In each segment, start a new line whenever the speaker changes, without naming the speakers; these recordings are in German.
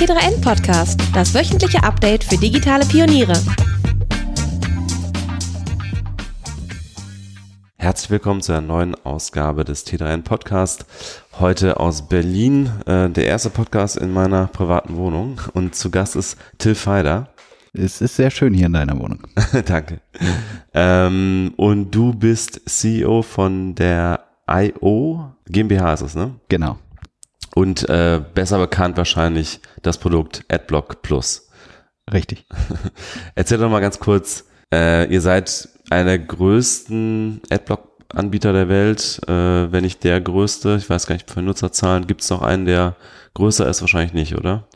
T3N Podcast, das wöchentliche Update für digitale Pioniere.
Herzlich willkommen zu einer neuen Ausgabe des T3N Podcast. Heute aus Berlin, äh, der erste Podcast in meiner privaten Wohnung. Und zu Gast ist Till Feider.
Es ist sehr schön hier in deiner Wohnung.
Danke. Ähm, und du bist CEO von der IO GmbH ist es, ne?
Genau.
Und äh, besser bekannt wahrscheinlich das Produkt AdBlock Plus.
Richtig.
Erzähl doch mal ganz kurz, äh, ihr seid einer der größten Adblock-Anbieter der Welt, äh, wenn nicht der größte. Ich weiß gar nicht, für Nutzerzahlen gibt es noch einen, der größer ist, wahrscheinlich nicht, oder?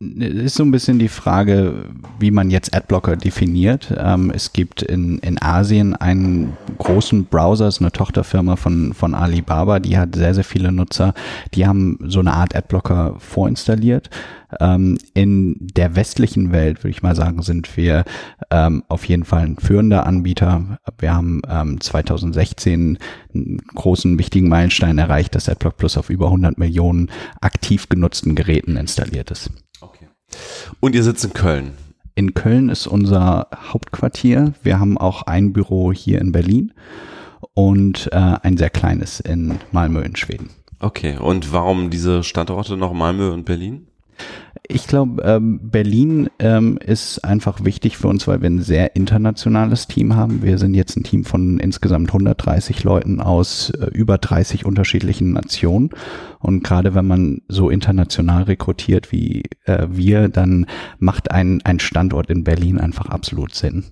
Ist so ein bisschen die Frage, wie man jetzt Adblocker definiert. Ähm, es gibt in, in Asien einen großen Browser, ist eine Tochterfirma von, von Alibaba, die hat sehr, sehr viele Nutzer. Die haben so eine Art Adblocker vorinstalliert. Ähm, in der westlichen Welt, würde ich mal sagen, sind wir ähm, auf jeden Fall ein führender Anbieter. Wir haben ähm, 2016 einen großen, wichtigen Meilenstein erreicht, dass AdBlock Plus auf über 100 Millionen aktiv genutzten Geräten installiert ist.
Und ihr sitzt in Köln.
In Köln ist unser Hauptquartier. Wir haben auch ein Büro hier in Berlin und äh, ein sehr kleines in Malmö in Schweden.
Okay, und warum diese Standorte noch Malmö und Berlin?
Ich glaube, ähm, Berlin ähm, ist einfach wichtig für uns, weil wir ein sehr internationales Team haben. Wir sind jetzt ein Team von insgesamt 130 Leuten aus äh, über 30 unterschiedlichen Nationen. Und gerade wenn man so international rekrutiert wie äh, wir, dann macht ein, ein Standort in Berlin einfach absolut Sinn.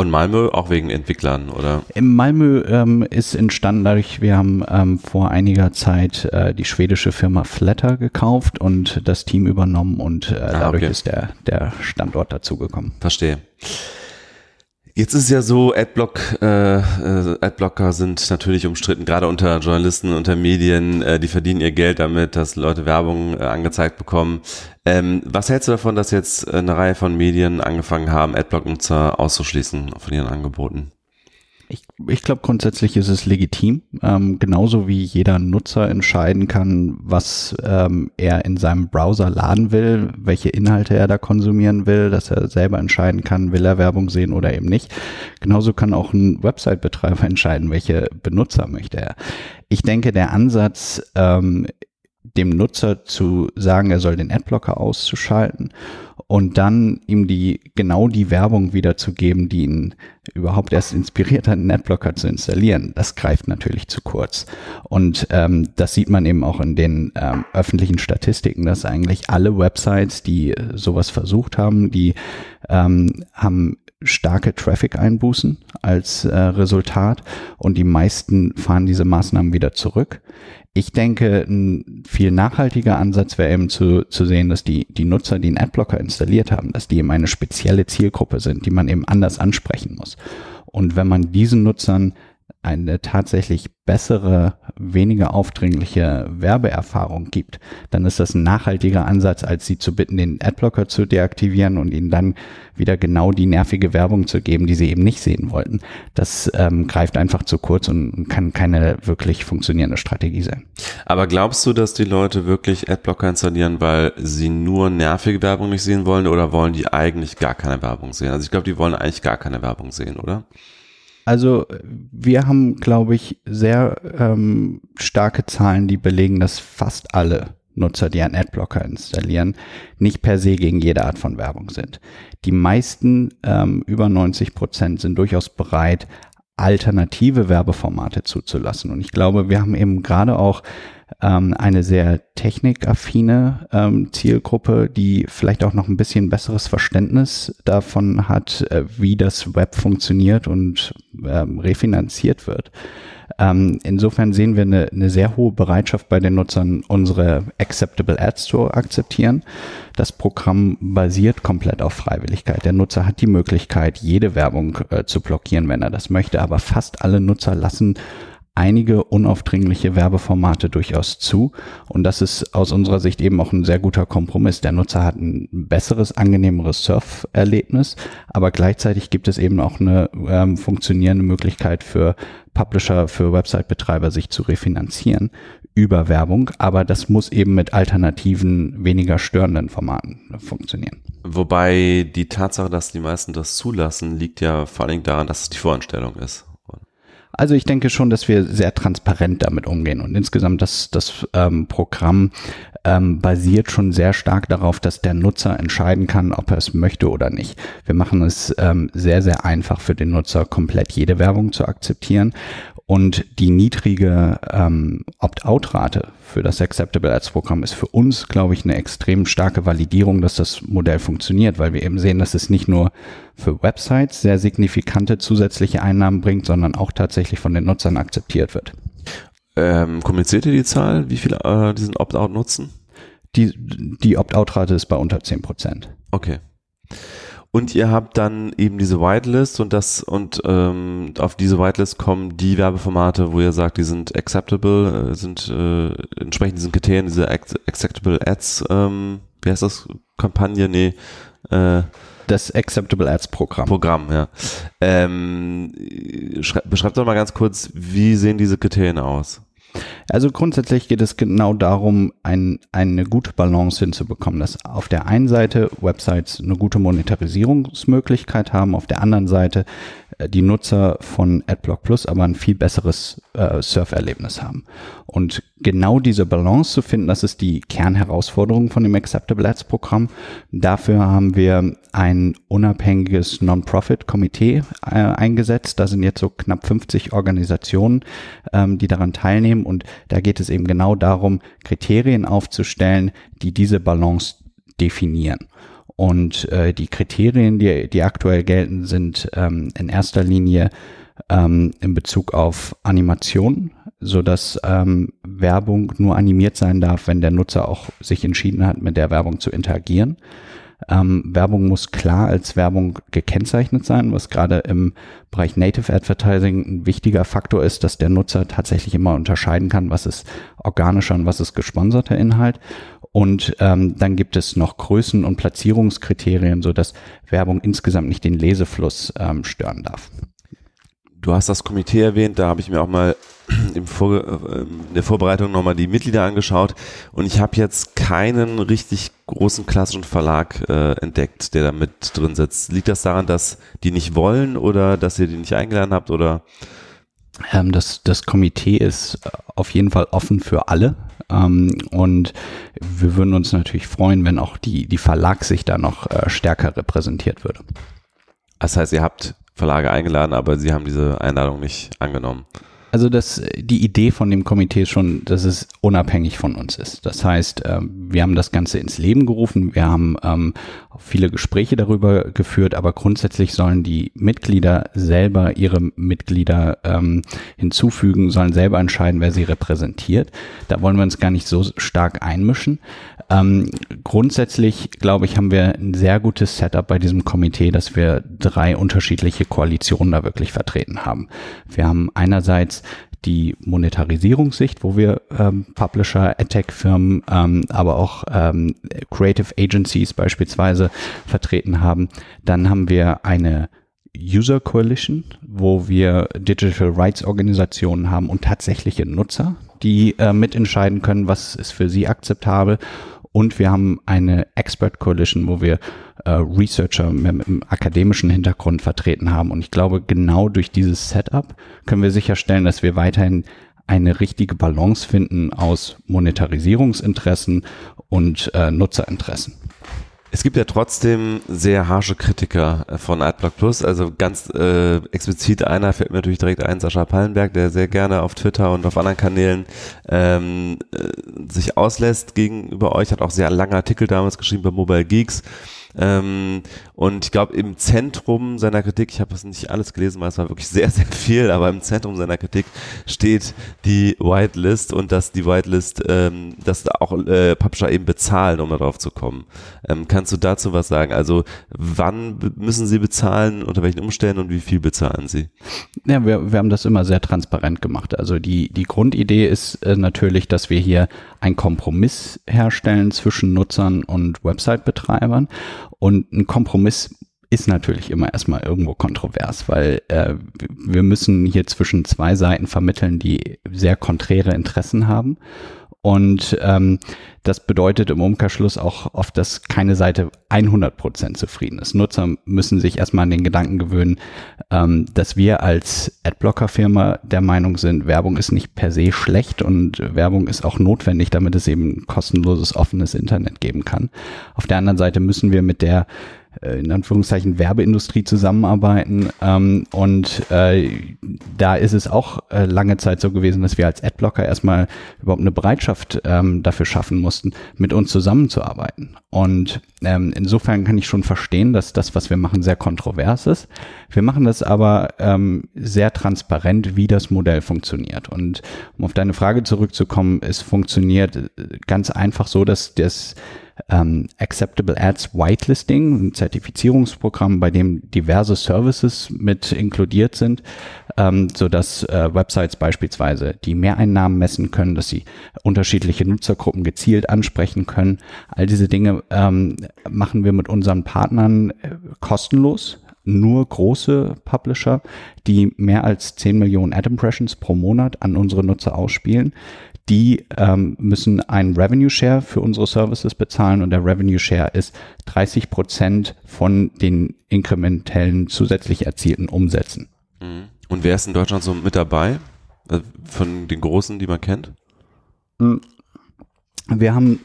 Und Malmö auch wegen Entwicklern, oder?
In Malmö ähm, ist entstanden dadurch, wir haben ähm, vor einiger Zeit äh, die schwedische Firma Flatter gekauft und das Team übernommen und äh, ah, dadurch okay. ist der, der Standort dazugekommen.
Verstehe. Jetzt ist ja so, Adblock, äh, äh, Adblocker sind natürlich umstritten, gerade unter Journalisten, unter Medien, äh, die verdienen ihr Geld damit, dass Leute Werbung äh, angezeigt bekommen. Ähm, was hältst du davon, dass jetzt eine Reihe von Medien angefangen haben, Adblock-Nutzer auszuschließen von ihren Angeboten?
Ich, ich glaube, grundsätzlich ist es legitim, ähm, genauso wie jeder Nutzer entscheiden kann, was ähm, er in seinem Browser laden will, welche Inhalte er da konsumieren will, dass er selber entscheiden kann, will er Werbung sehen oder eben nicht. Genauso kann auch ein Website-Betreiber entscheiden, welche Benutzer möchte er. Ich denke, der Ansatz, ähm, dem Nutzer zu sagen, er soll den Adblocker auszuschalten und dann ihm die genau die Werbung wiederzugeben, die ihn überhaupt erst inspiriert hat, einen Adblocker zu installieren. Das greift natürlich zu kurz. Und ähm, das sieht man eben auch in den ähm, öffentlichen Statistiken, dass eigentlich alle Websites, die sowas versucht haben, die ähm, haben starke Traffic-Einbußen als äh, Resultat und die meisten fahren diese Maßnahmen wieder zurück. Ich denke, ein viel nachhaltiger Ansatz wäre eben zu, zu sehen, dass die, die Nutzer, die einen Adblocker installiert haben, dass die eben eine spezielle Zielgruppe sind, die man eben anders ansprechen muss. Und wenn man diesen Nutzern eine tatsächlich bessere, weniger aufdringliche Werbeerfahrung gibt, dann ist das ein nachhaltiger Ansatz, als sie zu bitten, den Adblocker zu deaktivieren und ihnen dann wieder genau die nervige Werbung zu geben, die sie eben nicht sehen wollten. Das ähm, greift einfach zu kurz und kann keine wirklich funktionierende Strategie sein.
Aber glaubst du, dass die Leute wirklich Adblocker installieren, weil sie nur nervige Werbung nicht sehen wollen oder wollen die eigentlich gar keine Werbung sehen? Also ich glaube, die wollen eigentlich gar keine Werbung sehen, oder?
Also wir haben, glaube ich, sehr ähm, starke Zahlen, die belegen, dass fast alle Nutzer, die einen Adblocker installieren, nicht per se gegen jede Art von Werbung sind. Die meisten, ähm, über 90 Prozent, sind durchaus bereit, alternative Werbeformate zuzulassen. Und ich glaube, wir haben eben gerade auch ähm, eine sehr technikaffine ähm, Zielgruppe, die vielleicht auch noch ein bisschen besseres Verständnis davon hat, äh, wie das Web funktioniert und ähm, refinanziert wird. Ähm, insofern sehen wir eine, eine sehr hohe Bereitschaft bei den Nutzern, unsere Acceptable Ads zu akzeptieren. Das Programm basiert komplett auf Freiwilligkeit. Der Nutzer hat die Möglichkeit, jede Werbung äh, zu blockieren, wenn er das möchte, aber fast alle Nutzer lassen einige unaufdringliche Werbeformate durchaus zu. Und das ist aus unserer Sicht eben auch ein sehr guter Kompromiss. Der Nutzer hat ein besseres, angenehmeres Surferlebnis, aber gleichzeitig gibt es eben auch eine ähm, funktionierende Möglichkeit für Publisher, für Website-Betreiber, sich zu refinanzieren über Werbung, aber das muss eben mit alternativen, weniger störenden Formaten funktionieren.
Wobei die Tatsache, dass die meisten das zulassen, liegt ja vor Dingen daran, dass es die Voranstellung ist.
Also ich denke schon, dass wir sehr transparent damit umgehen und insgesamt das, das ähm, Programm ähm, basiert schon sehr stark darauf, dass der Nutzer entscheiden kann, ob er es möchte oder nicht. Wir machen es ähm, sehr, sehr einfach für den Nutzer, komplett jede Werbung zu akzeptieren und die niedrige ähm, Opt-out-Rate für das Acceptable Ads-Programm ist für uns, glaube ich, eine extrem starke Validierung, dass das Modell funktioniert, weil wir eben sehen, dass es nicht nur für Websites sehr signifikante zusätzliche Einnahmen bringt, sondern auch tatsächlich von den Nutzern akzeptiert wird.
Ähm, kommuniziert ihr die Zahl, wie viele äh, diesen Opt-out nutzen?
Die, die Opt-out-Rate ist bei unter 10 Prozent.
Okay. Und ihr habt dann eben diese Whitelist und das und ähm, auf diese Whitelist kommen die Werbeformate, wo ihr sagt, die sind acceptable, äh, sind äh, entsprechend diesen Kriterien, diese acceptable Ads, ähm, wie heißt das? Kampagne? Nee.
Äh, das Acceptable Ads Programm.
Programm, ja. Ähm, beschreibt doch mal ganz kurz, wie sehen diese Kriterien aus?
Also grundsätzlich geht es genau darum, ein, eine gute Balance hinzubekommen, dass auf der einen Seite Websites eine gute Monetarisierungsmöglichkeit haben, auf der anderen Seite die Nutzer von AdBlock Plus aber ein viel besseres äh, Surferlebnis haben. Und genau diese Balance zu finden, das ist die Kernherausforderung von dem Acceptable Ads Programm. Dafür haben wir ein unabhängiges Non-Profit-Komitee äh, eingesetzt. Da sind jetzt so knapp 50 Organisationen, ähm, die daran teilnehmen. Und da geht es eben genau darum, Kriterien aufzustellen, die diese Balance definieren. Und äh, die Kriterien, die, die aktuell gelten, sind ähm, in erster Linie ähm, in Bezug auf Animation, so dass ähm, Werbung nur animiert sein darf, wenn der Nutzer auch sich entschieden hat, mit der Werbung zu interagieren. Ähm, Werbung muss klar als Werbung gekennzeichnet sein, was gerade im Bereich Native Advertising ein wichtiger Faktor ist, dass der Nutzer tatsächlich immer unterscheiden kann, was ist organischer und was ist gesponserter Inhalt. Und ähm, dann gibt es noch Größen- und Platzierungskriterien, so dass Werbung insgesamt nicht den Lesefluss ähm, stören darf.
Du hast das Komitee erwähnt, da habe ich mir auch mal im Vor äh, in der Vorbereitung nochmal die Mitglieder angeschaut und ich habe jetzt keinen richtig großen klassischen Verlag äh, entdeckt, der da mit drin sitzt. Liegt das daran, dass die nicht wollen oder dass ihr die nicht eingeladen habt oder?
Ähm, das, das Komitee ist auf jeden Fall offen für alle. Ähm, und wir würden uns natürlich freuen, wenn auch die, die Verlagssicht da noch äh, stärker repräsentiert würde.
Das heißt, ihr habt Verlage eingeladen, aber sie haben diese Einladung nicht angenommen.
Also das, die Idee von dem Komitee ist schon, dass es unabhängig von uns ist. Das heißt, ähm, wir haben das Ganze ins Leben gerufen, wir haben ähm, viele Gespräche darüber geführt, aber grundsätzlich sollen die Mitglieder selber ihre Mitglieder ähm, hinzufügen, sollen selber entscheiden, wer sie repräsentiert. Da wollen wir uns gar nicht so stark einmischen. Ähm, grundsätzlich, glaube ich, haben wir ein sehr gutes Setup bei diesem Komitee, dass wir drei unterschiedliche Koalitionen da wirklich vertreten haben. Wir haben einerseits die Monetarisierungssicht, wo wir ähm, Publisher, AdTech-Firmen, ähm, aber auch ähm, Creative Agencies beispielsweise vertreten haben. Dann haben wir eine User Coalition, wo wir Digital Rights Organisationen haben und tatsächliche Nutzer, die äh, mitentscheiden können, was ist für sie akzeptabel. Und wir haben eine Expert Coalition, wo wir äh, Researcher mit, mit akademischen Hintergrund vertreten haben. Und ich glaube, genau durch dieses Setup können wir sicherstellen, dass wir weiterhin eine richtige Balance finden aus Monetarisierungsinteressen und äh, Nutzerinteressen.
Es gibt ja trotzdem sehr harsche Kritiker äh, von AdBlock Plus. Also ganz äh, explizit einer fällt mir natürlich direkt ein, Sascha Pallenberg, der sehr gerne auf Twitter und auf anderen Kanälen ähm, äh, sich auslässt gegenüber euch. Hat auch sehr lange Artikel damals geschrieben bei Mobile Geeks ähm, und ich glaube, im Zentrum seiner Kritik, ich habe das nicht alles gelesen, weil es war wirklich sehr, sehr viel, aber im Zentrum seiner Kritik steht die Whitelist und dass die Whitelist, ähm, dass auch äh, Publisher eben bezahlen, um darauf zu kommen. Ähm, kannst du dazu was sagen? Also wann müssen sie bezahlen, unter welchen Umständen und wie viel bezahlen sie?
Ja, wir, wir haben das immer sehr transparent gemacht. Also die, die Grundidee ist äh, natürlich, dass wir hier einen Kompromiss herstellen zwischen Nutzern und Website-Betreibern. Und ein Kompromiss ist natürlich immer erstmal irgendwo kontrovers, weil äh, wir müssen hier zwischen zwei Seiten vermitteln, die sehr konträre Interessen haben. Und ähm, das bedeutet im Umkehrschluss auch oft, dass keine Seite 100 Prozent zufrieden ist. Nutzer müssen sich erstmal an den Gedanken gewöhnen, ähm, dass wir als Adblocker-Firma der Meinung sind, Werbung ist nicht per se schlecht und Werbung ist auch notwendig, damit es eben kostenloses, offenes Internet geben kann. Auf der anderen Seite müssen wir mit der in Anführungszeichen Werbeindustrie zusammenarbeiten. Ähm, und äh, da ist es auch äh, lange Zeit so gewesen, dass wir als Adblocker erstmal überhaupt eine Bereitschaft ähm, dafür schaffen mussten, mit uns zusammenzuarbeiten. Und ähm, insofern kann ich schon verstehen, dass das, was wir machen, sehr kontrovers ist. Wir machen das aber ähm, sehr transparent, wie das Modell funktioniert. Und um auf deine Frage zurückzukommen, es funktioniert äh, ganz einfach so, dass das ähm, Acceptable Ads Whitelisting, ein Zertifizierungsprogramm, bei dem diverse Services mit inkludiert sind, ähm, so dass äh, Websites beispielsweise die Mehreinnahmen messen können, dass sie unterschiedliche Nutzergruppen gezielt ansprechen können. All diese Dinge ähm, machen wir mit unseren Partnern äh, kostenlos nur große Publisher, die mehr als 10 Millionen Ad Impressions pro Monat an unsere Nutzer ausspielen die ähm, müssen einen Revenue Share für unsere Services bezahlen und der Revenue Share ist 30 Prozent von den inkrementellen zusätzlich erzielten Umsätzen.
Mhm. Und wer ist in Deutschland so mit dabei? Äh, von den Großen, die man kennt?
Hm. Wir haben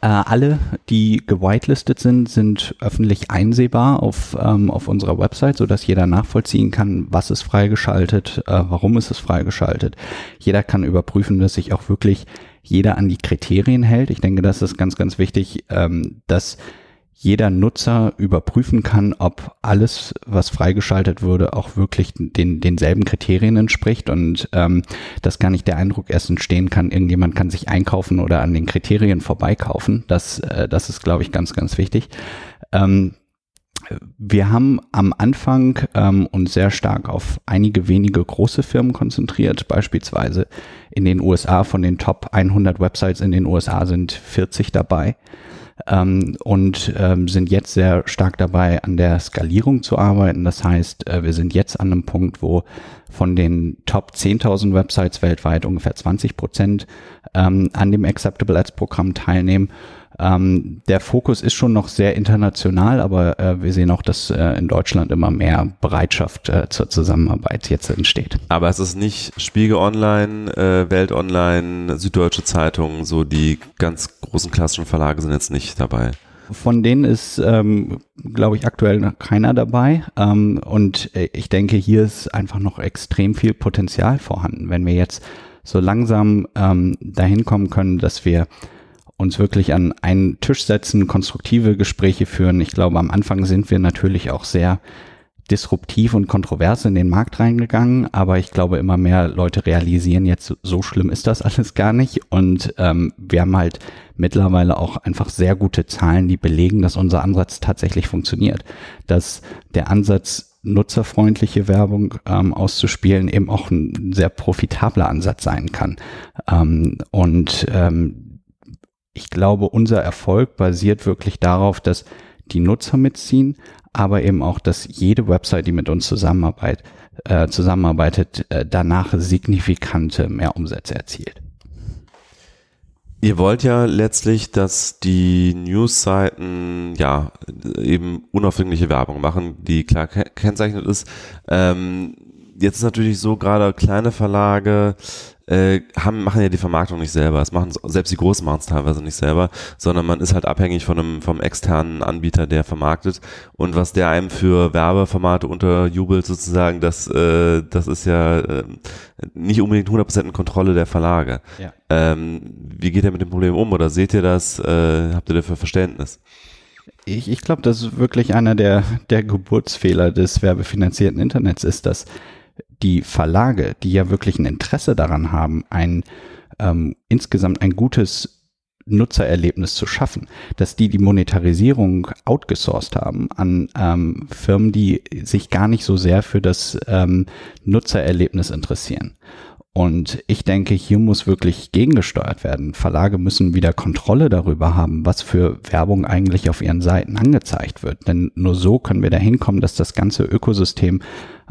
äh, alle, die gewitelistet sind, sind öffentlich einsehbar auf, ähm, auf unserer Website, so dass jeder nachvollziehen kann, was ist freigeschaltet, äh, warum ist es freigeschaltet. Jeder kann überprüfen, dass sich auch wirklich jeder an die Kriterien hält. Ich denke, das ist ganz, ganz wichtig, ähm, dass jeder Nutzer überprüfen kann, ob alles, was freigeschaltet wurde, auch wirklich den, denselben Kriterien entspricht und ähm, dass gar nicht der Eindruck erst entstehen kann, irgendjemand kann sich einkaufen oder an den Kriterien vorbeikaufen. Das, äh, das ist, glaube ich, ganz, ganz wichtig. Ähm, wir haben am Anfang ähm, uns sehr stark auf einige wenige große Firmen konzentriert. Beispielsweise in den USA von den Top 100 Websites in den USA sind 40 dabei ähm, und ähm, sind jetzt sehr stark dabei, an der Skalierung zu arbeiten. Das heißt, äh, wir sind jetzt an einem Punkt, wo von den Top 10.000 Websites weltweit ungefähr 20 Prozent ähm, an dem Acceptable Ads Programm teilnehmen ähm, der Fokus ist schon noch sehr international, aber äh, wir sehen auch, dass äh, in Deutschland immer mehr Bereitschaft äh, zur Zusammenarbeit jetzt entsteht.
Aber es ist nicht Spiegel Online, äh, Welt Online, Süddeutsche Zeitung, so die ganz großen klassischen Verlage sind jetzt nicht dabei.
Von denen ist, ähm, glaube ich, aktuell noch keiner dabei. Ähm, und äh, ich denke, hier ist einfach noch extrem viel Potenzial vorhanden. Wenn wir jetzt so langsam ähm, dahin kommen können, dass wir uns wirklich an einen Tisch setzen, konstruktive Gespräche führen. Ich glaube, am Anfang sind wir natürlich auch sehr disruptiv und kontrovers in den Markt reingegangen, aber ich glaube, immer mehr Leute realisieren jetzt, so schlimm ist das alles gar nicht. Und ähm, wir haben halt mittlerweile auch einfach sehr gute Zahlen, die belegen, dass unser Ansatz tatsächlich funktioniert. Dass der Ansatz, nutzerfreundliche Werbung ähm, auszuspielen, eben auch ein sehr profitabler Ansatz sein kann. Ähm, und ähm, ich glaube, unser Erfolg basiert wirklich darauf, dass die Nutzer mitziehen, aber eben auch, dass jede Website, die mit uns zusammenarbeitet, äh, zusammenarbeitet, äh, danach signifikante Mehrumsätze erzielt.
Ihr wollt ja letztlich, dass die Newsseiten ja eben unaufdringliche Werbung machen, die klar kennzeichnet ist. Ähm, jetzt ist natürlich so, gerade kleine Verlage äh, haben, machen ja die Vermarktung nicht selber. Das machen selbst die Großen machen es teilweise nicht selber, sondern man ist halt abhängig von einem vom externen Anbieter, der vermarktet. Und was der einem für Werbeformate unterjubelt sozusagen, das äh, das ist ja äh, nicht unbedingt 100% in Kontrolle der Verlage. Ja. Ähm, wie geht ihr mit dem Problem um oder seht ihr das? Äh, habt ihr dafür Verständnis?
Ich, ich glaube, das ist wirklich einer der, der Geburtsfehler des werbefinanzierten Internets ist, dass die Verlage, die ja wirklich ein Interesse daran haben, ein ähm, insgesamt ein gutes Nutzererlebnis zu schaffen, dass die die Monetarisierung outgesourced haben an ähm, Firmen, die sich gar nicht so sehr für das ähm, Nutzererlebnis interessieren. Und ich denke, hier muss wirklich gegengesteuert werden. Verlage müssen wieder Kontrolle darüber haben, was für Werbung eigentlich auf ihren Seiten angezeigt wird. Denn nur so können wir dahin kommen, dass das ganze Ökosystem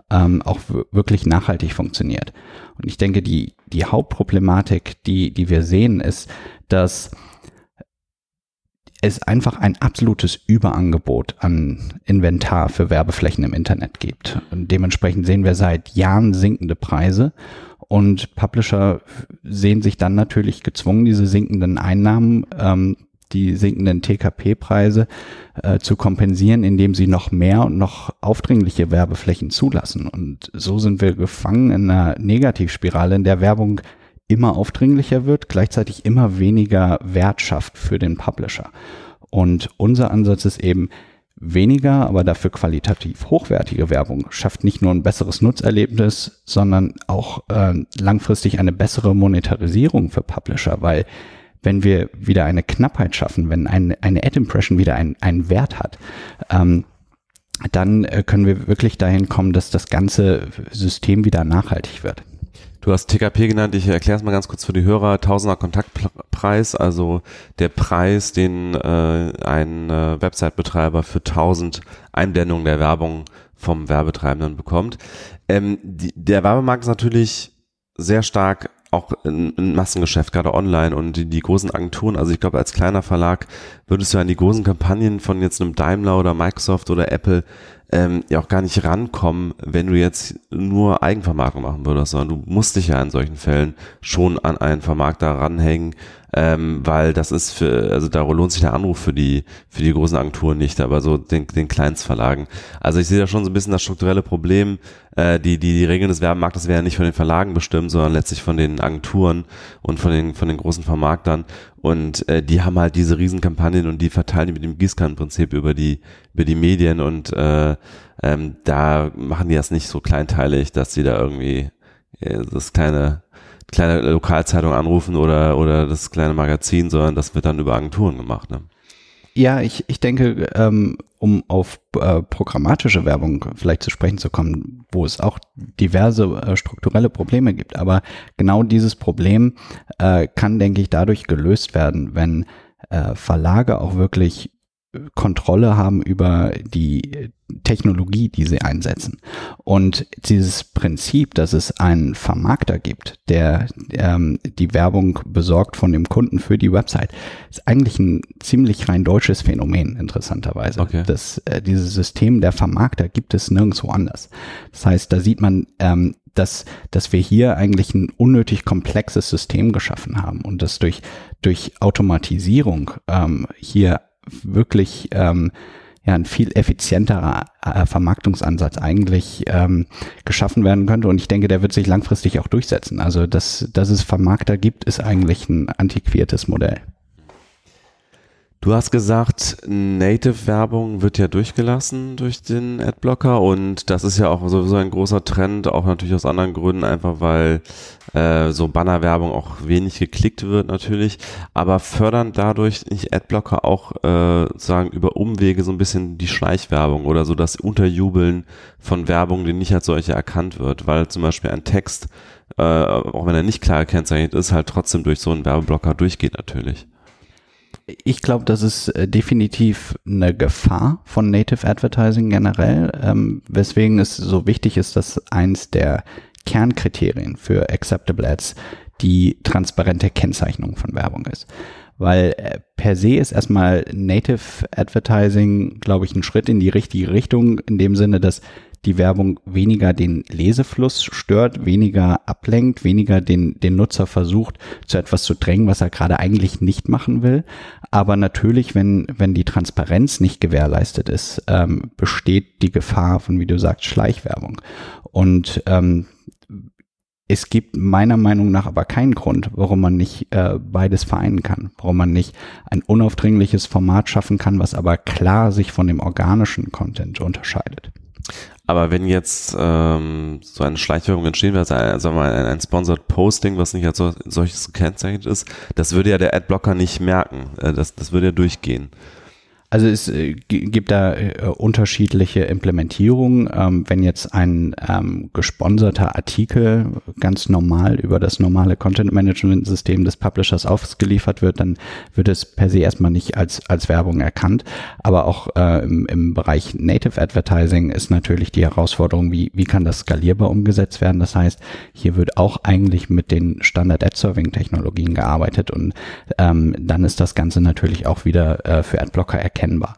ähm, auch wirklich nachhaltig funktioniert. Und ich denke, die, die Hauptproblematik, die, die wir sehen, ist, dass es einfach ein absolutes Überangebot an Inventar für Werbeflächen im Internet gibt. Und dementsprechend sehen wir seit Jahren sinkende Preise und Publisher sehen sich dann natürlich gezwungen, diese sinkenden Einnahmen, ähm, die sinkenden TKP-Preise äh, zu kompensieren, indem sie noch mehr und noch aufdringliche Werbeflächen zulassen. Und so sind wir gefangen in einer Negativspirale, in der Werbung immer aufdringlicher wird, gleichzeitig immer weniger Wert schafft für den Publisher. Und unser Ansatz ist eben, weniger, aber dafür qualitativ hochwertige Werbung schafft nicht nur ein besseres Nutzerlebnis, sondern auch äh, langfristig eine bessere Monetarisierung für Publisher, weil wenn wir wieder eine Knappheit schaffen, wenn ein, eine Ad-Impression wieder ein, einen Wert hat, ähm, dann äh, können wir wirklich dahin kommen, dass das ganze System wieder nachhaltig wird.
Du hast TKP genannt, ich erkläre es mal ganz kurz für die Hörer. Tausender Kontaktpreis, also der Preis, den äh, ein äh, Website-Betreiber für 1000 Einblendungen der Werbung vom Werbetreibenden bekommt. Ähm, die, der Werbemarkt ist natürlich sehr stark auch ein Massengeschäft, gerade online und die, die großen Agenturen. Also ich glaube, als kleiner Verlag würdest du an die großen Kampagnen von jetzt einem Daimler oder Microsoft oder Apple ähm, ja auch gar nicht rankommen, wenn du jetzt nur Eigenvermarktung machen würdest, sondern du musst dich ja in solchen Fällen schon an einen Vermarkter ranhängen, ähm, weil das ist für, also da lohnt sich der Anruf für die, für die großen Agenturen nicht, aber so den, den Kleinstverlagen. Also ich sehe da schon so ein bisschen das strukturelle Problem, äh, die, die, die Regeln des Werbemarktes werden nicht von den Verlagen bestimmt, sondern letztlich von den Agenturen und von den, von den großen Vermarktern. Und äh, die haben halt diese Riesenkampagnen und die verteilen die mit dem Gießkannenprinzip über die, über die Medien und äh, ähm, da machen die das nicht so kleinteilig, dass sie da irgendwie äh, das kleine kleine Lokalzeitung anrufen oder, oder das kleine Magazin, sondern das wird dann über Agenturen gemacht. Ne?
Ja, ich, ich denke, ähm, um auf äh, programmatische Werbung vielleicht zu sprechen zu kommen, wo es auch diverse äh, strukturelle Probleme gibt. Aber genau dieses Problem äh, kann, denke ich, dadurch gelöst werden, wenn äh, Verlage auch wirklich Kontrolle haben über die Technologie, die sie einsetzen. Und dieses Prinzip, dass es einen Vermarkter gibt, der ähm, die Werbung besorgt von dem Kunden für die Website, ist eigentlich ein ziemlich rein deutsches Phänomen, interessanterweise. Okay. Das, äh, dieses System der Vermarkter gibt es nirgendwo anders. Das heißt, da sieht man, ähm, dass, dass wir hier eigentlich ein unnötig komplexes System geschaffen haben und das durch, durch Automatisierung ähm, hier wirklich ähm, ja ein viel effizienterer äh, Vermarktungsansatz eigentlich ähm, geschaffen werden könnte. Und ich denke, der wird sich langfristig auch durchsetzen. Also, dass, dass es Vermarkter gibt, ist eigentlich ein antiquiertes Modell.
Du hast gesagt, Native-Werbung wird ja durchgelassen durch den Adblocker und das ist ja auch sowieso ein großer Trend, auch natürlich aus anderen Gründen, einfach weil äh, so Bannerwerbung auch wenig geklickt wird natürlich, aber fördern dadurch nicht Adblocker auch äh, sagen über Umwege so ein bisschen die Schleichwerbung oder so das Unterjubeln von Werbung, die nicht als solche erkannt wird, weil zum Beispiel ein Text, äh, auch wenn er nicht klar gekennzeichnet ist, halt trotzdem durch so einen Werbeblocker durchgeht natürlich.
Ich glaube, das ist äh, definitiv eine Gefahr von Native Advertising generell, ähm, weswegen es so wichtig ist, dass eins der Kernkriterien für Acceptable Ads die transparente Kennzeichnung von Werbung ist. Weil äh, per se ist erstmal Native Advertising, glaube ich, ein Schritt in die richtige Richtung, in dem Sinne, dass die Werbung weniger den Lesefluss stört, weniger ablenkt, weniger den, den Nutzer versucht, zu etwas zu drängen, was er gerade eigentlich nicht machen will. Aber natürlich, wenn, wenn die Transparenz nicht gewährleistet ist, ähm, besteht die Gefahr von, wie du sagst, Schleichwerbung. Und ähm, es gibt meiner Meinung nach aber keinen Grund, warum man nicht äh, beides vereinen kann, warum man nicht ein unaufdringliches Format schaffen kann, was aber klar sich von dem organischen Content unterscheidet.
Aber wenn jetzt ähm, so eine Schleichwerbung entstehen also sagen wir mal ein, ein Sponsored Posting, was nicht als so, solches gekennzeichnet ist, das würde ja der Adblocker nicht merken. Äh, das, das würde ja durchgehen.
Also es äh, gibt da äh, unterschiedliche Implementierungen. Ähm, wenn jetzt ein ähm, gesponserter Artikel ganz normal über das normale Content Management System des Publishers ausgeliefert wird, dann wird es per se erstmal nicht als, als Werbung erkannt. Aber auch äh, im, im Bereich Native Advertising ist natürlich die Herausforderung, wie, wie kann das skalierbar umgesetzt werden. Das heißt, hier wird auch eigentlich mit den Standard Ad Serving Technologien gearbeitet und ähm, dann ist das Ganze natürlich auch wieder äh, für Adblocker erkennbar.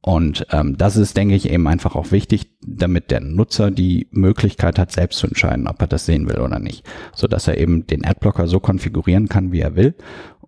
Und ähm, das ist, denke ich, eben einfach auch wichtig, damit der Nutzer die Möglichkeit hat, selbst zu entscheiden, ob er das sehen will oder nicht, so dass er eben den Adblocker so konfigurieren kann, wie er will.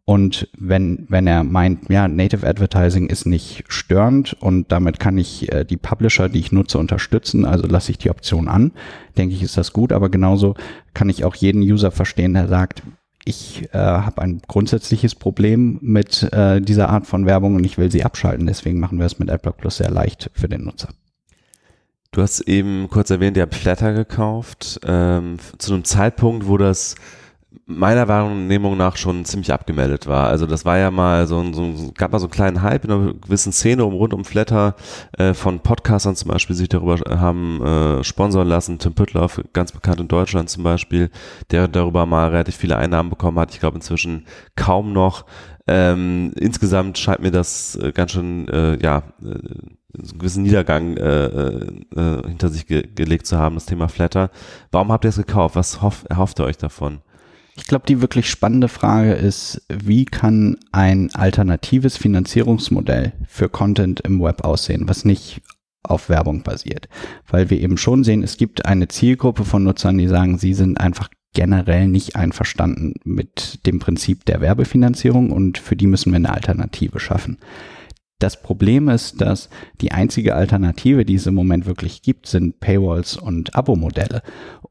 Und wenn, wenn er meint, ja, Native Advertising ist nicht störend und damit kann ich äh, die Publisher, die ich nutze, unterstützen, also lasse ich die Option an, denke ich, ist das gut. Aber genauso kann ich auch jeden User verstehen, der sagt, ich äh, habe ein grundsätzliches Problem mit äh, dieser Art von Werbung und ich will sie abschalten. Deswegen machen wir es mit AdBlock Plus sehr leicht für den Nutzer.
Du hast eben kurz erwähnt, ihr habt Flatter gekauft, ähm, zu einem Zeitpunkt, wo das meiner Wahrnehmung nach schon ziemlich abgemeldet war. Also das war ja mal so ein, so ein gab mal so einen kleinen Hype in einer gewissen Szene um rund um Flatter äh, von Podcastern zum Beispiel sich darüber haben äh, sponsern lassen. Tim Püttloff, ganz bekannt in Deutschland zum Beispiel, der darüber mal relativ viele Einnahmen bekommen hat. Ich glaube inzwischen kaum noch. Ähm, insgesamt scheint mir das äh, ganz schön, äh, ja, äh, einen gewissen Niedergang äh, äh, hinter sich ge gelegt zu haben, das Thema Flatter. Warum habt ihr es gekauft? Was hoff, erhofft ihr euch davon?
Ich glaube, die wirklich spannende Frage ist, wie kann ein alternatives Finanzierungsmodell für Content im Web aussehen, was nicht auf Werbung basiert. Weil wir eben schon sehen, es gibt eine Zielgruppe von Nutzern, die sagen, sie sind einfach generell nicht einverstanden mit dem Prinzip der Werbefinanzierung und für die müssen wir eine Alternative schaffen. Das Problem ist, dass die einzige Alternative, die es im Moment wirklich gibt, sind Paywalls und Abo-Modelle.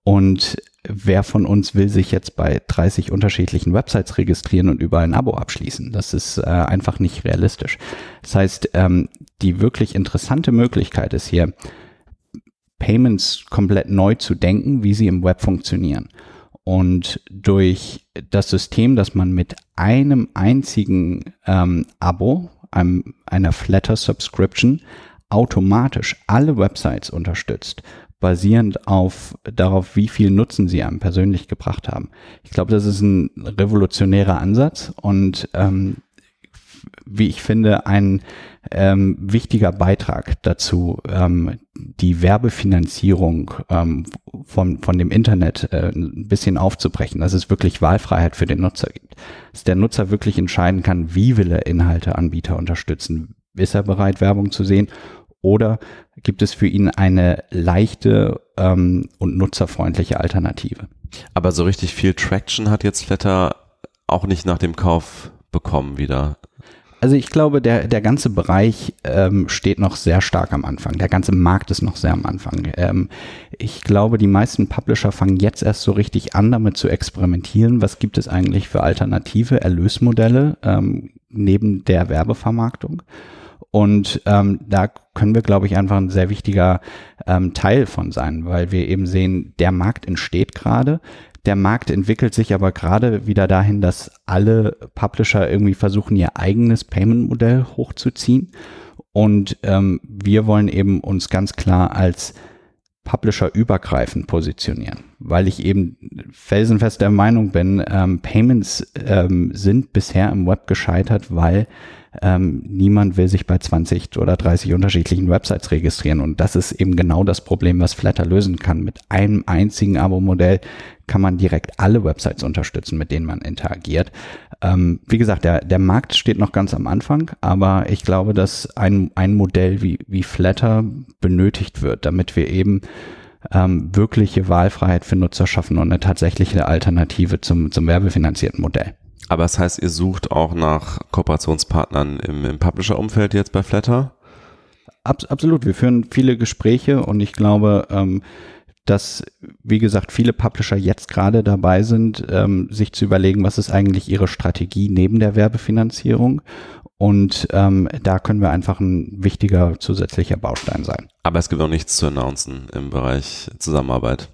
Und wer von uns will sich jetzt bei 30 unterschiedlichen Websites registrieren und überall ein Abo abschließen? Das ist äh, einfach nicht realistisch. Das heißt, ähm, die wirklich interessante Möglichkeit ist hier, Payments komplett neu zu denken, wie sie im Web funktionieren. Und durch das System, dass man mit einem einzigen ähm, Abo, einem, einer Flatter Subscription, automatisch alle Websites unterstützt basierend auf darauf, wie viel Nutzen sie einem persönlich gebracht haben. Ich glaube, das ist ein revolutionärer Ansatz und ähm, wie ich finde, ein ähm, wichtiger Beitrag dazu, ähm, die Werbefinanzierung ähm, von, von dem Internet äh, ein bisschen aufzubrechen, dass es wirklich Wahlfreiheit für den Nutzer gibt. Dass der Nutzer wirklich entscheiden kann, wie will er Inhalteanbieter unterstützen. Ist er bereit, Werbung zu sehen oder gibt es für ihn eine leichte ähm, und nutzerfreundliche Alternative?
Aber so richtig viel Traction hat jetzt Flatter auch nicht nach dem Kauf bekommen wieder.
Also ich glaube, der, der ganze Bereich ähm, steht noch sehr stark am Anfang. Der ganze Markt ist noch sehr am Anfang. Ähm, ich glaube, die meisten Publisher fangen jetzt erst so richtig an, damit zu experimentieren. Was gibt es eigentlich für alternative Erlösmodelle ähm, neben der Werbevermarktung? Und ähm, da können wir, glaube ich, einfach ein sehr wichtiger ähm, Teil von sein, weil wir eben sehen, der Markt entsteht gerade. Der Markt entwickelt sich aber gerade wieder dahin, dass alle Publisher irgendwie versuchen, ihr eigenes Payment-Modell hochzuziehen. Und ähm, wir wollen eben uns ganz klar als Publisher übergreifend positionieren, weil ich eben felsenfest der Meinung bin, ähm, Payments ähm, sind bisher im Web gescheitert, weil ähm, niemand will sich bei 20 oder 30 unterschiedlichen Websites registrieren. Und das ist eben genau das Problem, was Flatter lösen kann. Mit einem einzigen Abo-Modell kann man direkt alle Websites unterstützen, mit denen man interagiert. Ähm, wie gesagt, der, der Markt steht noch ganz am Anfang, aber ich glaube, dass ein, ein Modell wie, wie Flatter benötigt wird, damit wir eben ähm, wirkliche Wahlfreiheit für Nutzer schaffen und eine tatsächliche Alternative zum, zum werbefinanzierten Modell.
Aber das heißt, ihr sucht auch nach Kooperationspartnern im, im Publisher-Umfeld jetzt bei Flatter?
Abs absolut. Wir führen viele Gespräche und ich glaube, ähm, dass, wie gesagt, viele Publisher jetzt gerade dabei sind, ähm, sich zu überlegen, was ist eigentlich ihre Strategie neben der Werbefinanzierung. Und ähm, da können wir einfach ein wichtiger zusätzlicher Baustein sein.
Aber es gibt noch nichts zu announcen im Bereich Zusammenarbeit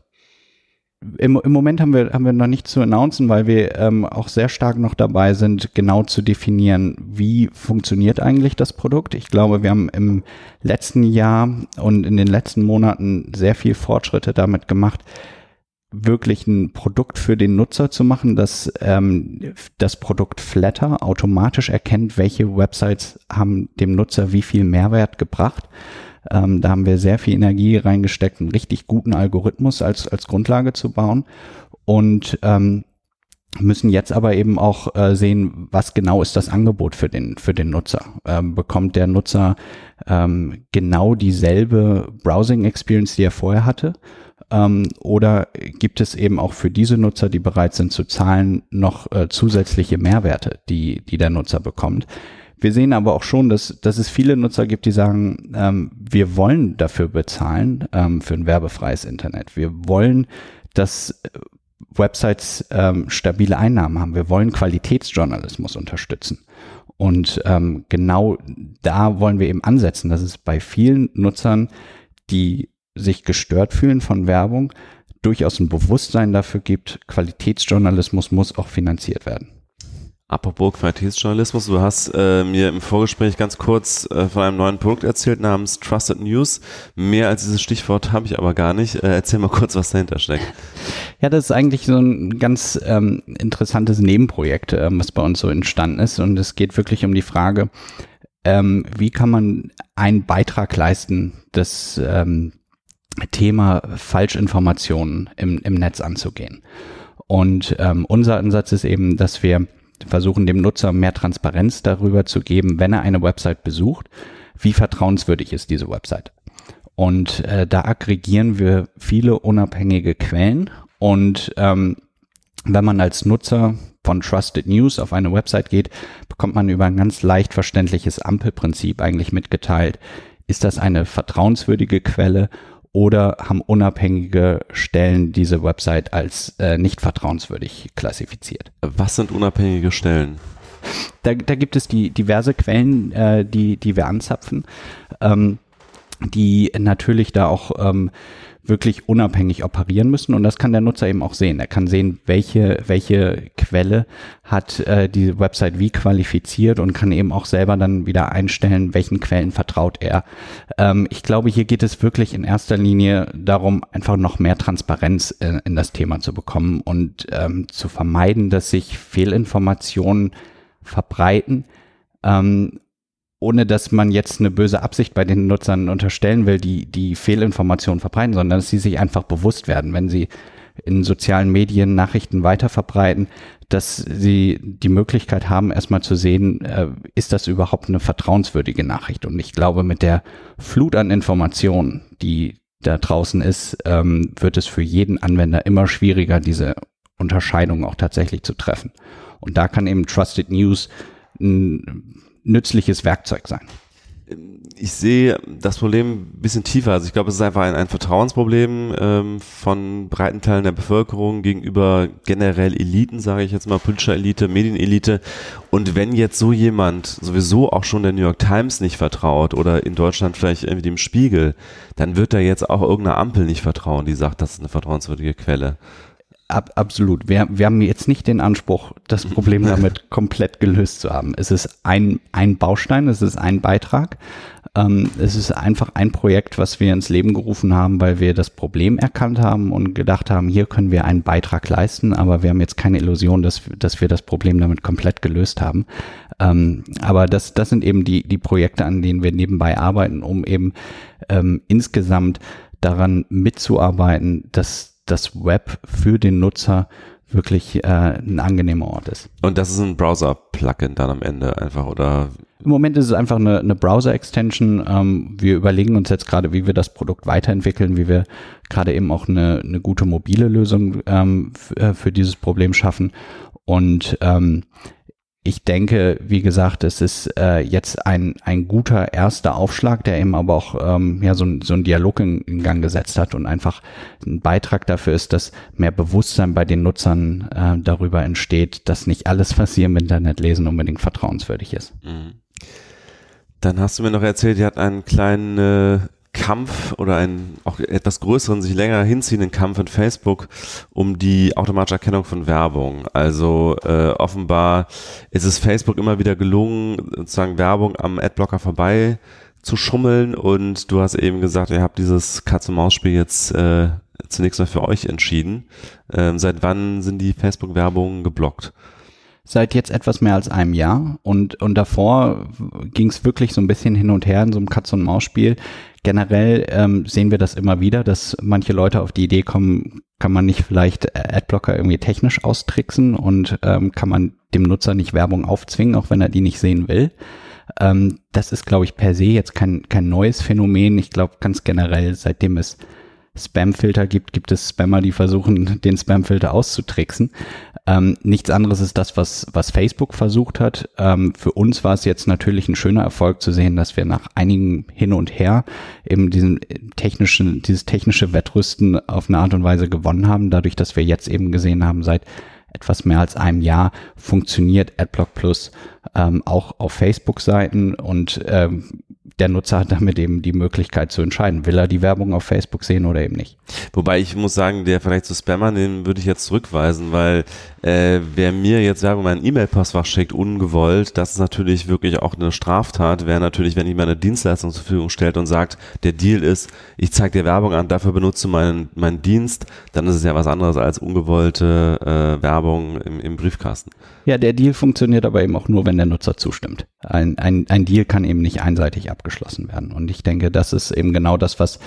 im, im Moment haben wir, haben wir noch nicht zu announcen, weil wir ähm, auch sehr stark noch dabei sind, genau zu definieren, wie funktioniert eigentlich das Produkt. Ich glaube, wir haben im letzten Jahr und in den letzten Monaten sehr viel Fortschritte damit gemacht, wirklich ein Produkt für den Nutzer zu machen, dass ähm, das Produkt Flatter automatisch erkennt, welche Websites haben dem Nutzer wie viel Mehrwert gebracht. Ähm, da haben wir sehr viel Energie reingesteckt, einen richtig guten Algorithmus als, als Grundlage zu bauen und ähm, müssen jetzt aber eben auch äh, sehen, was genau ist das Angebot für den, für den Nutzer. Ähm, bekommt der Nutzer ähm, genau dieselbe Browsing-Experience, die er vorher hatte? Ähm, oder gibt es eben auch für diese Nutzer, die bereit sind zu zahlen, noch äh, zusätzliche Mehrwerte, die, die der Nutzer bekommt? Wir sehen aber auch schon, dass, dass es viele Nutzer gibt, die sagen, ähm, wir wollen dafür bezahlen, ähm, für ein werbefreies Internet. Wir wollen, dass äh, Websites ähm, stabile Einnahmen haben. Wir wollen Qualitätsjournalismus unterstützen. Und ähm, genau da wollen wir eben ansetzen, dass es bei vielen Nutzern, die sich gestört fühlen von Werbung, durchaus ein Bewusstsein dafür gibt, Qualitätsjournalismus muss auch finanziert werden.
Apropos Qualitätsjournalismus, du hast äh, mir im Vorgespräch ganz kurz äh, von einem neuen Produkt erzählt namens Trusted News. Mehr als dieses Stichwort habe ich aber gar nicht. Äh, erzähl mal kurz, was dahinter steckt.
Ja, das ist eigentlich so ein ganz ähm, interessantes Nebenprojekt, ähm, was bei uns so entstanden ist. Und es geht wirklich um die Frage, ähm, wie kann man einen Beitrag leisten, das ähm, Thema Falschinformationen im, im Netz anzugehen. Und ähm, unser Ansatz ist eben, dass wir versuchen dem Nutzer mehr Transparenz darüber zu geben, wenn er eine Website besucht, wie vertrauenswürdig ist diese Website. Und äh, da aggregieren wir viele unabhängige Quellen und ähm, wenn man als Nutzer von Trusted News auf eine Website geht, bekommt man über ein ganz leicht verständliches Ampelprinzip eigentlich mitgeteilt, ist das eine vertrauenswürdige Quelle oder haben unabhängige Stellen diese Website als äh, nicht vertrauenswürdig klassifiziert.
Was sind unabhängige Stellen?
Da, da gibt es die diverse Quellen, äh, die, die wir anzapfen, ähm, die natürlich da auch ähm, wirklich unabhängig operieren müssen und das kann der Nutzer eben auch sehen. Er kann sehen, welche, welche Quelle hat äh, die Website wie qualifiziert und kann eben auch selber dann wieder einstellen, welchen Quellen vertraut er. Ähm, ich glaube, hier geht es wirklich in erster Linie darum, einfach noch mehr Transparenz in, in das Thema zu bekommen und ähm, zu vermeiden, dass sich Fehlinformationen verbreiten. Ähm, ohne dass man jetzt eine böse Absicht bei den Nutzern unterstellen will, die die Fehlinformationen verbreiten, sondern dass sie sich einfach bewusst werden, wenn sie in sozialen Medien Nachrichten weiterverbreiten, dass sie die Möglichkeit haben, erstmal zu sehen, äh, ist das überhaupt eine vertrauenswürdige Nachricht? Und ich glaube, mit der Flut an Informationen, die da draußen ist, ähm, wird es für jeden Anwender immer schwieriger, diese Unterscheidung auch tatsächlich zu treffen. Und da kann eben Trusted News ein nützliches Werkzeug sein.
Ich sehe das Problem ein bisschen tiefer. Also ich glaube, es ist einfach ein, ein Vertrauensproblem ähm, von breiten Teilen der Bevölkerung gegenüber generell Eliten, sage ich jetzt mal, politischer Elite, Medienelite. Und wenn jetzt so jemand sowieso auch schon der New York Times nicht vertraut oder in Deutschland vielleicht irgendwie dem Spiegel, dann wird er jetzt auch irgendeiner Ampel nicht vertrauen, die sagt, das ist eine vertrauenswürdige Quelle.
Ab, absolut. Wir, wir haben jetzt nicht den Anspruch, das Problem damit komplett gelöst zu haben. Es ist ein, ein Baustein, es ist ein Beitrag. Ähm, es ist einfach ein Projekt, was wir ins Leben gerufen haben, weil wir das Problem erkannt haben und gedacht haben, hier können wir einen Beitrag leisten, aber wir haben jetzt keine Illusion, dass, dass wir das Problem damit komplett gelöst haben. Ähm, aber das, das sind eben die, die Projekte, an denen wir nebenbei arbeiten, um eben ähm, insgesamt daran mitzuarbeiten, dass das Web für den Nutzer wirklich äh, ein angenehmer Ort ist.
Und das ist ein Browser-Plugin dann am Ende einfach, oder?
Im Moment ist es einfach eine, eine Browser-Extension. Ähm, wir überlegen uns jetzt gerade, wie wir das Produkt weiterentwickeln, wie wir gerade eben auch eine, eine gute mobile Lösung ähm, äh, für dieses Problem schaffen. Und ähm, ich denke, wie gesagt, es ist äh, jetzt ein, ein guter erster Aufschlag, der eben aber auch ähm, ja, so, so einen Dialog in, in Gang gesetzt hat und einfach ein Beitrag dafür ist, dass mehr Bewusstsein bei den Nutzern äh, darüber entsteht, dass nicht alles, was sie im Internet lesen, unbedingt vertrauenswürdig ist. Mhm.
Dann hast du mir noch erzählt, ihr habt einen kleinen äh, Kampf oder einen auch etwas größeren, sich länger hinziehenden Kampf in Facebook um die automatische Erkennung von Werbung. Also äh, offenbar ist es Facebook immer wieder gelungen, sozusagen Werbung am Adblocker vorbei zu schummeln und du hast eben gesagt, ihr habt dieses Katz-und-Maus-Spiel jetzt äh, zunächst mal für euch entschieden. Ähm, seit wann sind die Facebook-Werbungen geblockt?
Seit jetzt etwas mehr als einem Jahr und, und davor ging es wirklich so ein bisschen hin und her in so einem Katz-und-Maus-Spiel. Generell ähm, sehen wir das immer wieder, dass manche Leute auf die Idee kommen, kann man nicht vielleicht Adblocker irgendwie technisch austricksen und ähm, kann man dem Nutzer nicht Werbung aufzwingen, auch wenn er die nicht sehen will. Ähm, das ist, glaube ich, per se jetzt kein, kein neues Phänomen. Ich glaube ganz generell, seitdem es Spamfilter gibt, gibt es Spammer, die versuchen, den Spamfilter auszutricksen. Ähm, nichts anderes ist das, was, was Facebook versucht hat. Ähm, für uns war es jetzt natürlich ein schöner Erfolg zu sehen, dass wir nach einigen Hin und Her eben diesen technischen, dieses technische Wettrüsten auf eine Art und Weise gewonnen haben, dadurch, dass wir jetzt eben gesehen haben, seit etwas mehr als einem Jahr funktioniert AdBlock Plus ähm, auch auf Facebook-Seiten und ähm, der Nutzer hat damit eben die Möglichkeit zu entscheiden, will er die Werbung auf Facebook sehen oder eben nicht.
Wobei ich muss sagen, der vielleicht zu Spammer, den würde ich jetzt zurückweisen, weil äh, wer mir jetzt Werbung in mein E-Mail-Postfach schickt, ungewollt, das ist natürlich wirklich auch eine Straftat, wäre natürlich, wenn jemand eine Dienstleistung zur Verfügung stellt und sagt, der Deal ist, ich zeige dir Werbung an, dafür benutze meinen, meinen Dienst, dann ist es ja was anderes als ungewollte äh, Werbung im, im Briefkasten.
Ja, der Deal funktioniert aber eben auch nur, wenn der Nutzer zustimmt. Ein, ein, ein Deal kann eben nicht einseitig abgeschlossen werden. Und ich denke, das ist eben genau das, was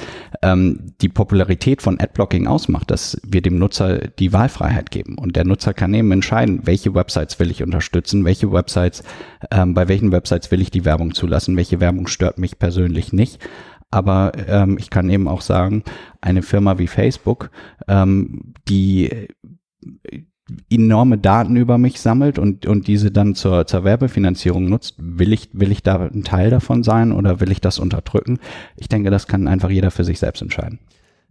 ähm, die Popularität von Adblocking ausmacht, dass wir dem Nutzer die Wahlfreiheit geben. Und der Nutzer kann eben entscheiden, welche Websites will ich unterstützen, welche Websites, ähm, bei welchen Websites will ich die Werbung zulassen, welche Werbung stört mich persönlich nicht. Aber ähm, ich kann eben auch sagen, eine Firma wie Facebook, ähm, die enorme Daten über mich sammelt und, und diese dann zur, zur Werbefinanzierung nutzt, will ich, will ich da ein Teil davon sein oder will ich das unterdrücken? Ich denke, das kann einfach jeder für sich selbst entscheiden.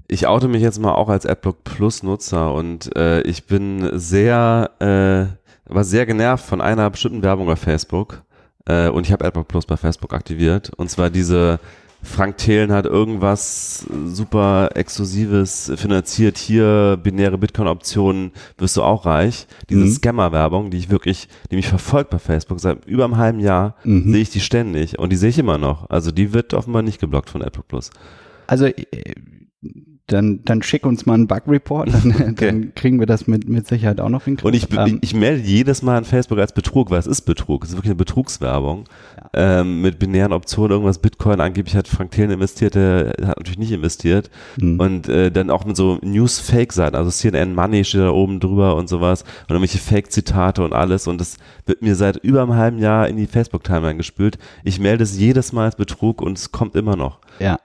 Ich oute mich jetzt mal auch als AdBlock Plus Nutzer und äh, ich bin sehr, äh, war sehr genervt von einer bestimmten Werbung bei Facebook äh, und ich habe AdBlock Plus bei Facebook aktiviert und zwar diese Frank Thelen hat irgendwas super Exklusives finanziert. Hier binäre Bitcoin-Optionen, wirst du auch reich. Diese mhm. Scammer-Werbung, die ich wirklich, die mich verfolgt bei Facebook seit über einem halben Jahr, mhm. sehe ich die ständig und die sehe ich immer noch. Also die wird offenbar nicht geblockt von Apple Plus.
Also äh, dann, dann schick uns mal einen Bug-Report, dann, okay. dann, kriegen wir das mit, mit Sicherheit auch noch
hinkriegen. Und ich, ähm, ich, melde jedes Mal an Facebook als Betrug, weil es ist Betrug, es ist wirklich eine Betrugswerbung. Ja. Ähm, mit binären Optionen, irgendwas Bitcoin, angeblich hat Frank Thelen investiert, der hat natürlich nicht investiert. Mhm. Und äh, dann auch mit so News-Fake-Seiten, also CNN Money steht da oben drüber und sowas und irgendwelche Fake-Zitate und alles und das wird mir seit über einem halben Jahr in die Facebook-Timeline gespült. Ich melde es jedes Mal als Betrug und es kommt immer noch.
Ja,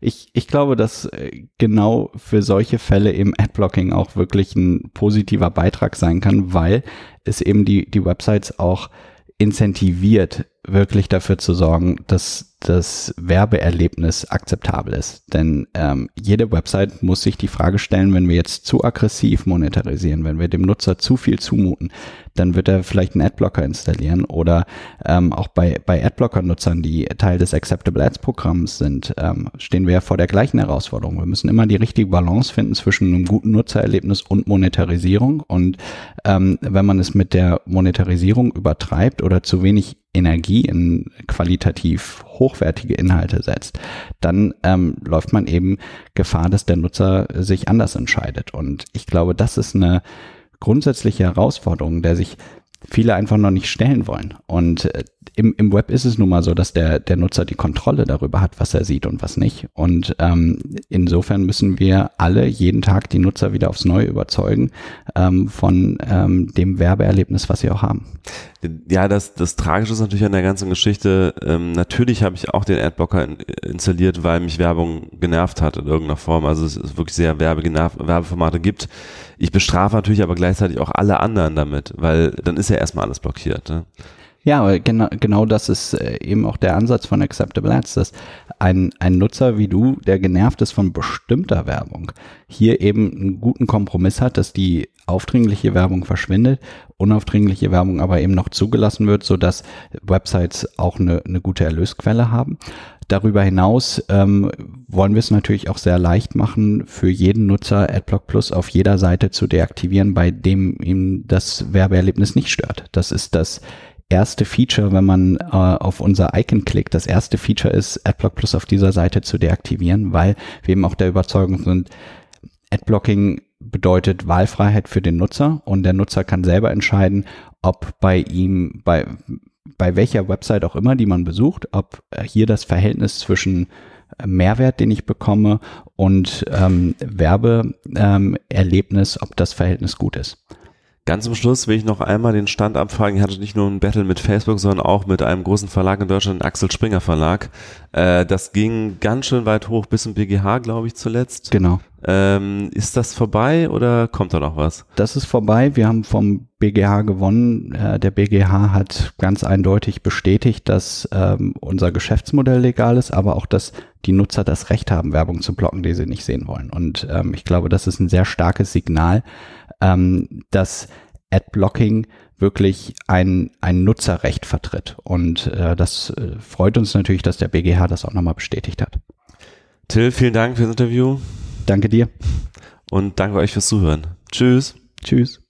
ich, ich glaube, dass äh, genau für solche Fälle eben Adblocking auch wirklich ein positiver Beitrag sein kann, weil es eben die, die Websites auch incentiviert, wirklich dafür zu sorgen, dass das Werbeerlebnis akzeptabel ist. Denn ähm, jede Website muss sich die Frage stellen, wenn wir jetzt zu aggressiv monetarisieren, wenn wir dem Nutzer zu viel zumuten, dann wird er vielleicht einen Adblocker installieren oder ähm, auch bei, bei Adblocker-Nutzern, die Teil des Acceptable Ads-Programms sind, ähm, stehen wir ja vor der gleichen Herausforderung. Wir müssen immer die richtige Balance finden zwischen einem guten Nutzererlebnis und Monetarisierung. Und ähm, wenn man es mit der Monetarisierung übertreibt oder zu wenig Energie in qualitativ hochwertige Inhalte setzt, dann ähm, läuft man eben Gefahr, dass der Nutzer sich anders entscheidet. Und ich glaube, das ist eine grundsätzliche Herausforderung, der sich viele einfach noch nicht stellen wollen. Und äh, im, im Web ist es nun mal so, dass der, der Nutzer die Kontrolle darüber hat, was er sieht und was nicht. Und ähm, insofern müssen wir alle jeden Tag die Nutzer wieder aufs Neue überzeugen ähm, von ähm, dem Werbeerlebnis, was sie auch haben.
Ja, das, das Tragische ist natürlich an der ganzen Geschichte, ähm, natürlich habe ich auch den Adblocker in, installiert, weil mich Werbung genervt hat in irgendeiner Form. Also es ist wirklich sehr Werbeformate gibt. Ich bestrafe natürlich aber gleichzeitig auch alle anderen damit, weil dann ist ja erstmal alles blockiert. Ne?
Ja, genau, genau das ist äh, eben auch der Ansatz von Acceptable Ads, dass ein, ein Nutzer wie du, der genervt ist von bestimmter Werbung, hier eben einen guten Kompromiss hat, dass die aufdringliche Werbung verschwindet, unaufdringliche Werbung aber eben noch zugelassen wird, so dass Websites auch eine, eine gute Erlösquelle haben. Darüber hinaus ähm, wollen wir es natürlich auch sehr leicht machen, für jeden Nutzer AdBlock Plus auf jeder Seite zu deaktivieren, bei dem ihm das Werbeerlebnis nicht stört. Das ist das erste Feature, wenn man äh, auf unser Icon klickt. Das erste Feature ist, AdBlock Plus auf dieser Seite zu deaktivieren, weil wir eben auch der Überzeugung sind, Adblocking bedeutet Wahlfreiheit für den Nutzer und der Nutzer kann selber entscheiden, ob bei ihm, bei, bei welcher Website auch immer, die man besucht, ob hier das Verhältnis zwischen Mehrwert, den ich bekomme und ähm, Werbeerlebnis, ähm, ob das Verhältnis gut ist.
Ganz zum Schluss will ich noch einmal den Stand abfragen. Ich hatte nicht nur ein Battle mit Facebook, sondern auch mit einem großen Verlag in Deutschland, Axel Springer Verlag. Äh, das ging ganz schön weit hoch bis zum BGH, glaube ich, zuletzt.
Genau.
Ähm, ist das vorbei oder kommt da noch was?
Das ist vorbei. Wir haben vom BGH gewonnen. Äh, der BGH hat ganz eindeutig bestätigt, dass ähm, unser Geschäftsmodell legal ist, aber auch, dass die Nutzer das Recht haben, Werbung zu blocken, die sie nicht sehen wollen. Und ähm, ich glaube, das ist ein sehr starkes Signal, ähm, dass Adblocking wirklich ein, ein Nutzerrecht vertritt. Und äh, das äh, freut uns natürlich, dass der BGH das auch nochmal bestätigt hat.
Till, vielen Dank fürs Interview.
Danke dir.
Und danke euch fürs Zuhören. Tschüss.
Tschüss.